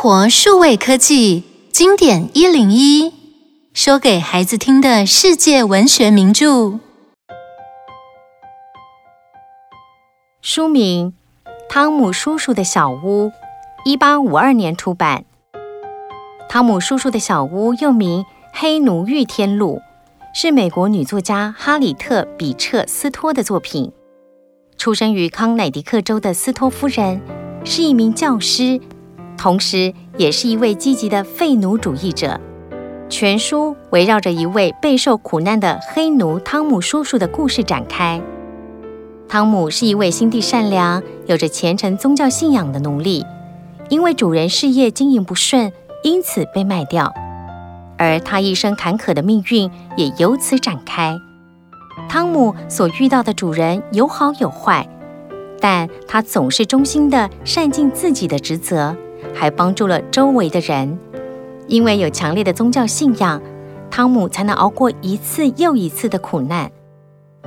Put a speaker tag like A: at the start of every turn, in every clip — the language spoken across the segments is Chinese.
A: 活数位科技经典一零一，说给孩子听的世界文学名著。
B: 书名《汤姆叔叔的小屋》，一八五二年出版。汤姆叔叔的小屋又名《黑奴遇天路》，是美国女作家哈里特·比彻斯托的作品。出生于康乃狄克州的斯托夫人是一名教师，同时也是一位积极的废奴主义者。全书围绕着一位备受苦难的黑奴汤姆叔叔的故事展开。汤姆是一位心地善良、有着虔诚宗教信仰的奴隶，因为主人事业经营不顺，因此被卖掉，而他一生坎坷的命运也由此展开。汤姆所遇到的主人有好有坏，但他总是忠心地善尽自己的职责，还帮助了周围的人。因为有强烈的宗教信仰，汤姆才能熬过一次又一次的苦难，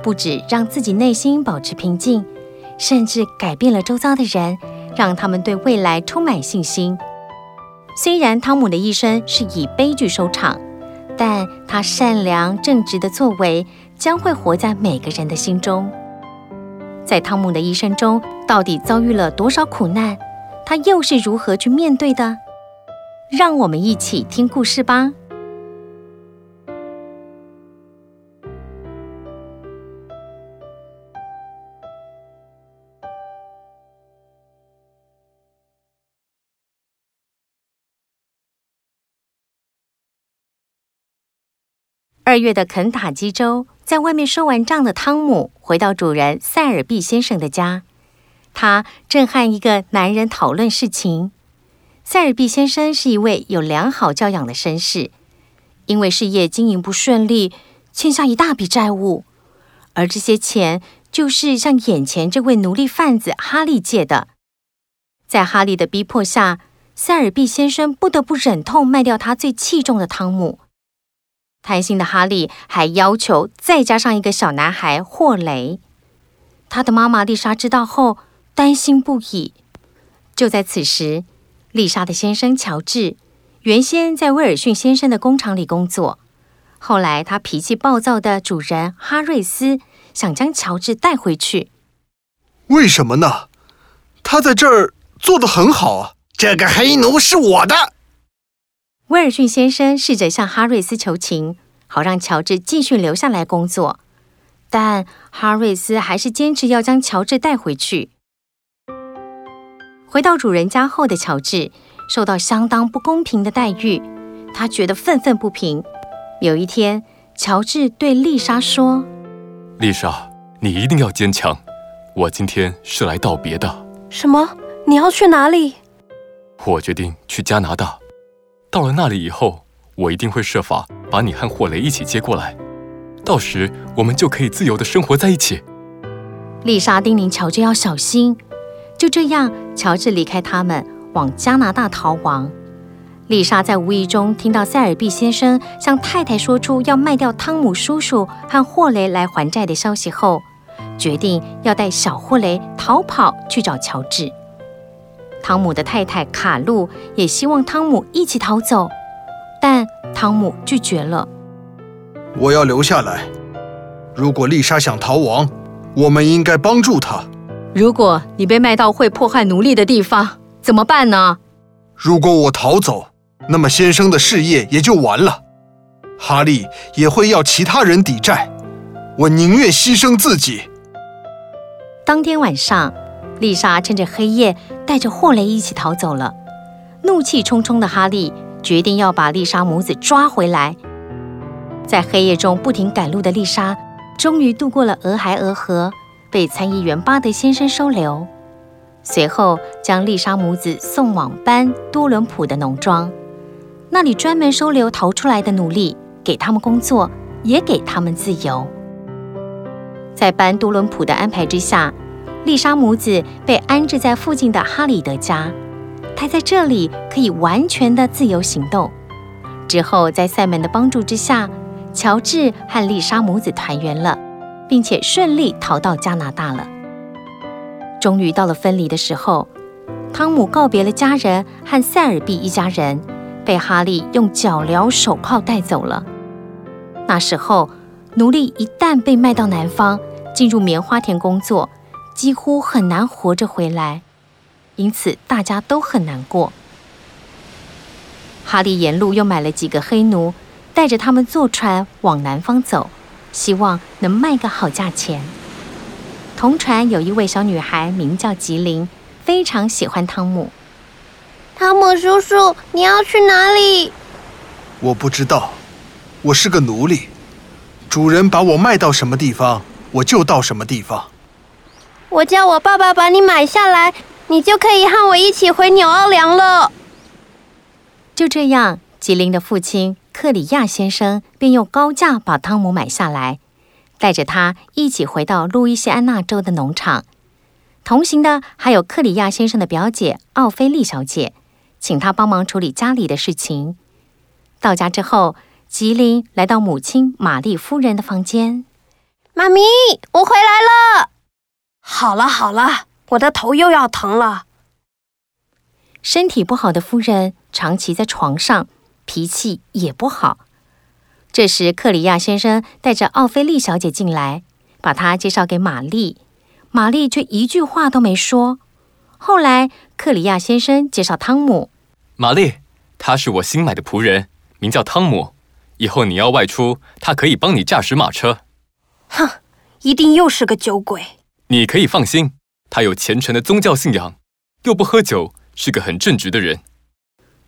B: 不止让自己内心保持平静，甚至改变了周遭的人，让他们对未来充满信心。虽然汤姆的一生是以悲剧收场，但他善良正直的作为将会活在每个人的心中。在汤姆的一生中，到底遭遇了多少苦难？他又是如何去面对的？让我们一起听故事吧。二月的肯塔基州，在外面收完账的汤姆回到主人塞尔毕先生的家，他正和一个男人讨论事情。塞尔比先生是一位有良好教养的绅士，因为事业经营不顺利，欠下一大笔债务，而这些钱就是向眼前这位奴隶贩子哈利借的。在哈利的逼迫下，塞尔比先生不得不忍痛卖掉他最器重的汤姆。贪心的哈利还要求再加上一个小男孩霍雷。他的妈妈丽莎知道后担心不已。就在此时，丽莎的先生乔治原先在威尔逊先生的工厂里工作，后来他脾气暴躁的主人哈瑞斯想将乔治带回去。
C: 为什么呢？他在这儿做得很好啊。
D: 这个黑奴是我的。
B: 威尔逊先生试着向哈瑞斯求情，好让乔治继续留下来工作，但哈瑞斯还是坚持要将乔治带回去。回到主人家后的乔治受到相当不公平的待遇，他觉得愤愤不平。有一天，乔治对丽莎说：“
E: 丽莎，你一定要坚强，我今天是来道别的。”“
F: 什么？你要去哪里？”“
E: 我决定去加拿大。”到了那里以后，我一定会设法把你和霍雷一起接过来，到时我们就可以自由的生活在一起。
B: 丽莎叮咛乔治要小心。就这样，乔治离开他们，往加拿大逃亡。丽莎在无意中听到塞尔比先生向太太说出要卖掉汤姆叔叔和霍雷来还债的消息后，决定要带小霍雷逃跑去找乔治。汤姆的太太卡露也希望汤姆一起逃走，但汤姆拒绝了。
C: 我要留下来。如果丽莎想逃亡，我们应该帮助她。
F: 如果你被卖到会迫害奴隶的地方，怎么办呢？
C: 如果我逃走，那么先生的事业也就完了。哈利也会要其他人抵债。我宁愿牺牲自己。
B: 当天晚上。丽莎趁着黑夜带着霍雷一起逃走了。怒气冲冲的哈利决定要把丽莎母子抓回来。在黑夜中不停赶路的丽莎，终于渡过了俄亥俄河，被参议员巴德先生收留。随后将丽莎母子送往班多伦普的农庄，那里专门收留逃出来的奴隶，给他们工作，也给他们自由。在班多伦普的安排之下。丽莎母子被安置在附近的哈里德家，她在这里可以完全的自由行动。之后，在赛门的帮助之下，乔治和丽莎母子团圆了，并且顺利逃到加拿大了。终于到了分离的时候，汤姆告别了家人和塞尔比一家人，被哈利用脚镣手铐带走了。那时候，奴隶一旦被卖到南方，进入棉花田工作，几乎很难活着回来，因此大家都很难过。哈利沿路又买了几个黑奴，带着他们坐船往南方走，希望能卖个好价钱。同船有一位小女孩，名叫吉林，非常喜欢汤姆。
G: 汤姆叔叔，你要去哪里？
C: 我不知道，我是个奴隶，主人把我卖到什么地方，我就到什么地方。
G: 我叫我爸爸把你买下来，你就可以和我一起回纽奥良了。
B: 就这样，吉林的父亲克里亚先生便用高价把汤姆买下来，带着他一起回到路易斯安那州的农场。同行的还有克里亚先生的表姐奥菲利小姐，请她帮忙处理家里的事情。到家之后，吉林来到母亲玛丽夫人的房间。
G: 妈咪，我回来了。好了好了，我的头又要疼了。
B: 身体不好的夫人长期在床上，脾气也不好。这时，克里亚先生带着奥菲利小姐进来，把她介绍给玛丽。玛丽却一句话都没说。后来，克里亚先生介绍汤姆。
E: 玛丽，他是我新买的仆人，名叫汤姆。以后你要外出，他可以帮你驾驶马车。
G: 哼，一定又是个酒鬼。
E: 你可以放心，他有虔诚的宗教信仰，又不喝酒。是个很正直的人。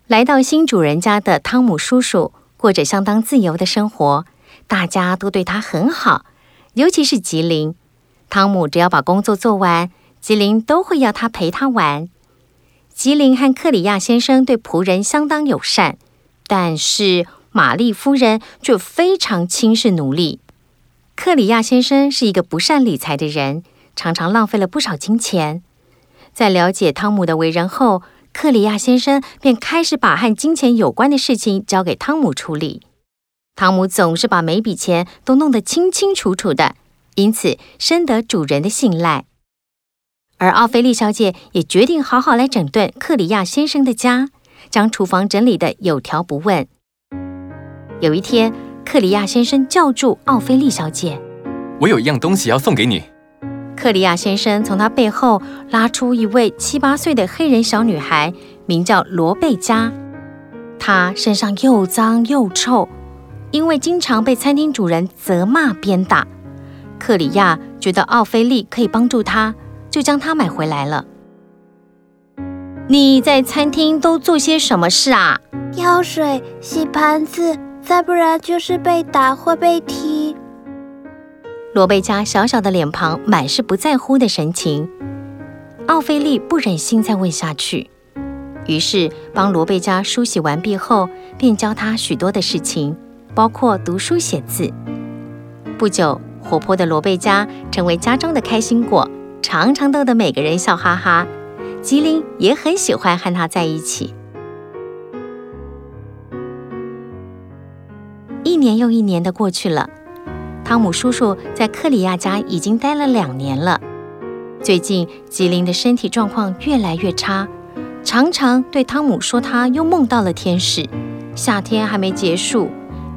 B: 来到新主人家的汤姆叔叔过着相当自由的生活，大家都对他很好，尤其是吉林。汤姆只要把工作做完，吉林都会要他陪他玩。吉林和克里亚先生对仆人相当友善，但是玛丽夫人却非常轻视奴隶。克里亚先生是一个不善理财的人，常常浪费了不少金钱。在了解汤姆的为人后，克里亚先生便开始把和金钱有关的事情交给汤姆处理。汤姆总是把每笔钱都弄得清清楚楚的，因此深得主人的信赖。而奥菲利小姐也决定好好来整顿克里亚先生的家，将厨房整理得有条不紊。有一天，克里亚先生叫住奥菲利小姐：“
E: 我有一样东西要送给你。”
B: 克里亚先生从他背后拉出一位七八岁的黑人小女孩，名叫罗贝佳。她身上又脏又臭，因为经常被餐厅主人责骂鞭打。克里亚觉得奥菲利可以帮助她，就将她买回来了。你在餐厅都做些什么事啊？
G: 挑水、洗盘子，再不然就是被打或被踢。
B: 罗贝佳小小的脸庞满是不在乎的神情，奥菲利不忍心再问下去，于是帮罗贝佳梳洗完毕后，便教她许多的事情，包括读书写字。不久，活泼的罗贝佳成为家中的开心果，常常逗得每个人笑哈哈。吉林也很喜欢和他在一起。一年又一年的过去了。汤姆叔叔在克里亚家已经待了两年了。最近，吉林的身体状况越来越差，常常对汤姆说他又梦到了天使。夏天还没结束，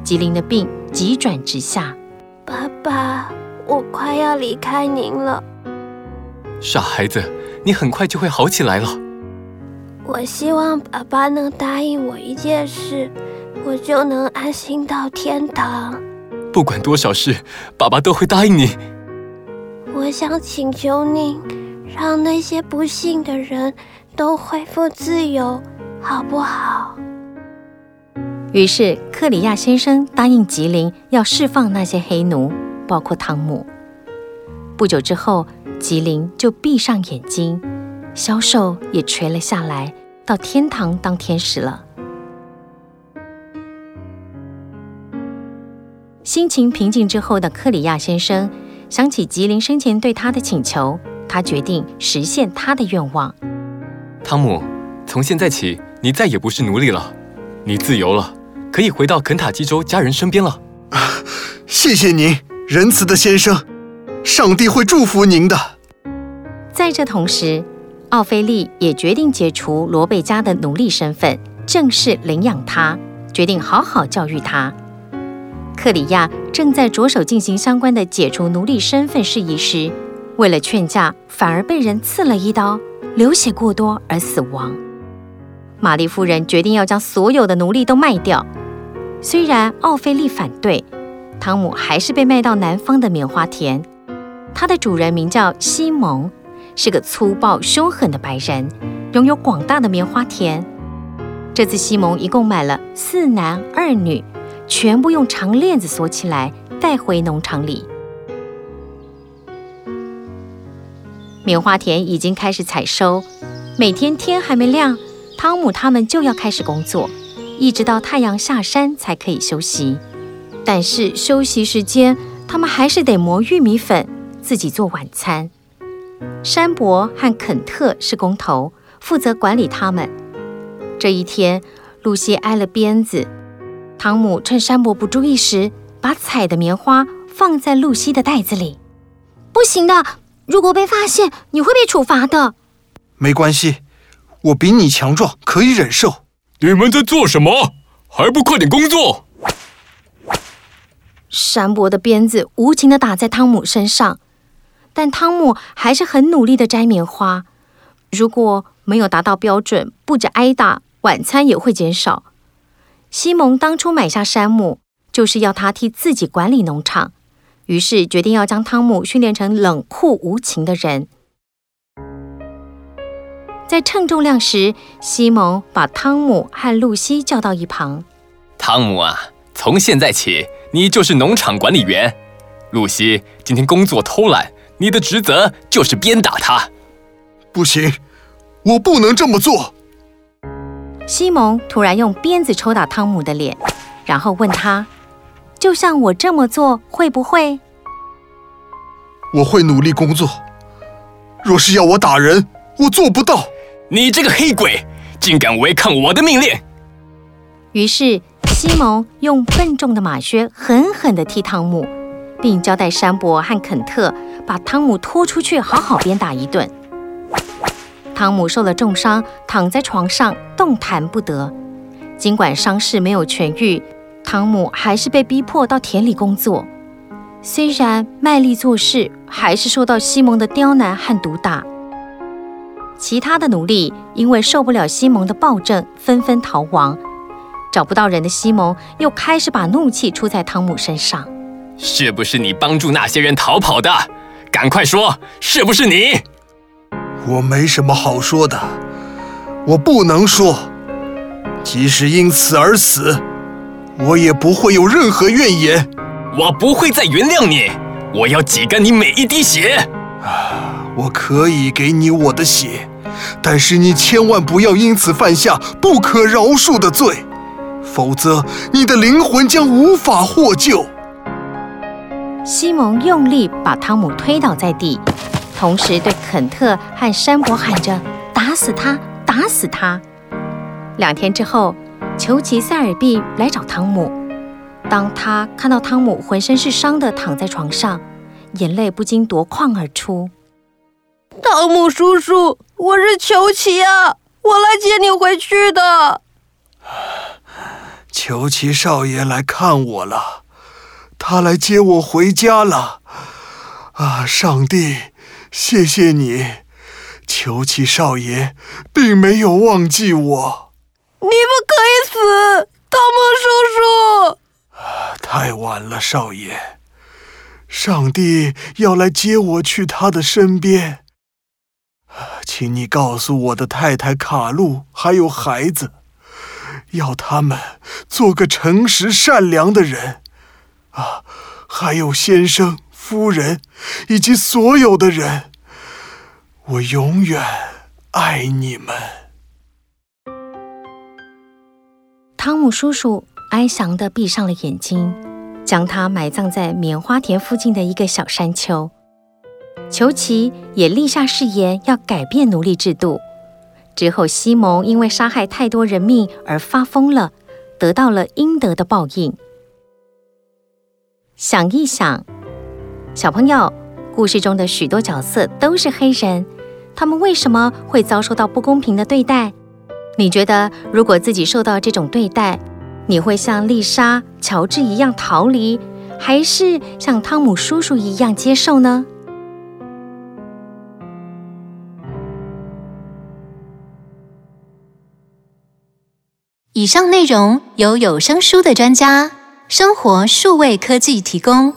B: 吉林的病急转直下。
G: 爸爸，我快要离开您了。
E: 傻孩子，你很快就会好起来了。
G: 我希望爸爸能答应我一件事，我就能安心到天堂。
E: 不管多少事，爸爸都会答应你。
G: 我想请求您，让那些不幸的人都恢复自由，好不好？
B: 于是，克里亚先生答应吉林要释放那些黑奴，包括汤姆。不久之后，吉林就闭上眼睛，消瘦也垂了下来，到天堂当天使了。心情平静之后的克里亚先生想起吉林生前对他的请求，他决定实现他的愿望。
E: 汤姆，从现在起，你再也不是奴隶了，你自由了，可以回到肯塔基州家人身边了。
C: 谢谢您，仁慈的先生，上帝会祝福您的。
B: 在这同时，奥菲利也决定解除罗贝加的奴隶身份，正式领养他，决定好好教育他。克里亚正在着手进行相关的解除奴隶身份事宜时，为了劝架，反而被人刺了一刀，流血过多而死亡。玛丽夫人决定要将所有的奴隶都卖掉。虽然奥菲利反对，汤姆还是被卖到南方的棉花田。他的主人名叫西蒙，是个粗暴凶狠的白人，拥有广大的棉花田。这次西蒙一共买了四男二女。全部用长链子锁起来，带回农场里。棉花田已经开始采收，每天天还没亮，汤姆他们就要开始工作，一直到太阳下山才可以休息。但是休息时间，他们还是得磨玉米粉，自己做晚餐。山伯和肯特是工头，负责管理他们。这一天，露西挨了鞭子。汤姆趁山伯不注意时，把采的棉花放在露西的袋子里。
G: 不行的，如果被发现，你会被处罚的。
C: 没关系，我比你强壮，可以忍受。
E: 你们在做什么？还不快点工作！
B: 山伯的鞭子无情地打在汤姆身上，但汤姆还是很努力地摘棉花。如果没有达到标准，不止挨打，晚餐也会减少。西蒙当初买下山姆，就是要他替自己管理农场，于是决定要将汤姆训练成冷酷无情的人。在称重量时，西蒙把汤姆和露西叫到一旁：“
E: 汤姆啊，从现在起，你就是农场管理员。露西今天工作偷懒，你的职责就是鞭打他。”“
C: 不行，我不能这么做。”
B: 西蒙突然用鞭子抽打汤姆的脸，然后问他：“就像我这么做，会不会？”“
C: 我会努力工作。若是要我打人，我做不到。”“
E: 你这个黑鬼，竟敢违抗我的命令！”
B: 于是西蒙用笨重的马靴狠狠地踢汤姆，并交代山伯和肯特把汤姆拖出去，好好鞭打一顿。汤姆受了重伤，躺在床上动弹不得。尽管伤势没有痊愈，汤姆还是被逼迫到田里工作。虽然卖力做事，还是受到西蒙的刁难和毒打。其他的奴隶因为受不了西蒙的暴政，纷纷逃亡。找不到人的西蒙又开始把怒气出在汤姆身上。
E: 是不是你帮助那些人逃跑的？赶快说，是不是你？
C: 我没什么好说的，我不能说。即使因此而死，我也不会有任何怨言。
E: 我不会再原谅你，我要挤干你每一滴血。
C: 啊，我可以给你我的血，但是你千万不要因此犯下不可饶恕的罪，否则你的灵魂将无法获救。
B: 西蒙用力把汤姆推倒在地。同时对肯特和山伯喊着：“打死他，打死他！”两天之后，裘奇塞尔毕来找汤姆。当他看到汤姆浑身是伤的躺在床上，眼泪不禁夺眶而出。
G: “汤姆叔叔，我是裘奇啊，我来接你回去的。”“
C: 裘奇少爷来看我了，他来接我回家了。”啊，上帝！谢谢你，裘奇少爷，并没有忘记我。
G: 你不可以死，汤姆叔叔。
C: 太晚了，少爷。上帝要来接我去他的身边。请你告诉我的太太卡露还有孩子，要他们做个诚实善良的人。啊，还有先生。夫人，以及所有的人，我永远爱你们。
B: 汤姆叔叔哀伤的闭上了眼睛，将他埋葬在棉花田附近的一个小山丘。裘奇也立下誓言，要改变奴隶制度。之后，西蒙因为杀害太多人命而发疯了，得到了应得的报应。想一想。小朋友，故事中的许多角色都是黑人，他们为什么会遭受到不公平的对待？你觉得，如果自己受到这种对待，你会像丽莎、乔治一样逃离，还是像汤姆叔叔一样接受呢？
A: 以上内容由有声书的专家生活数位科技提供。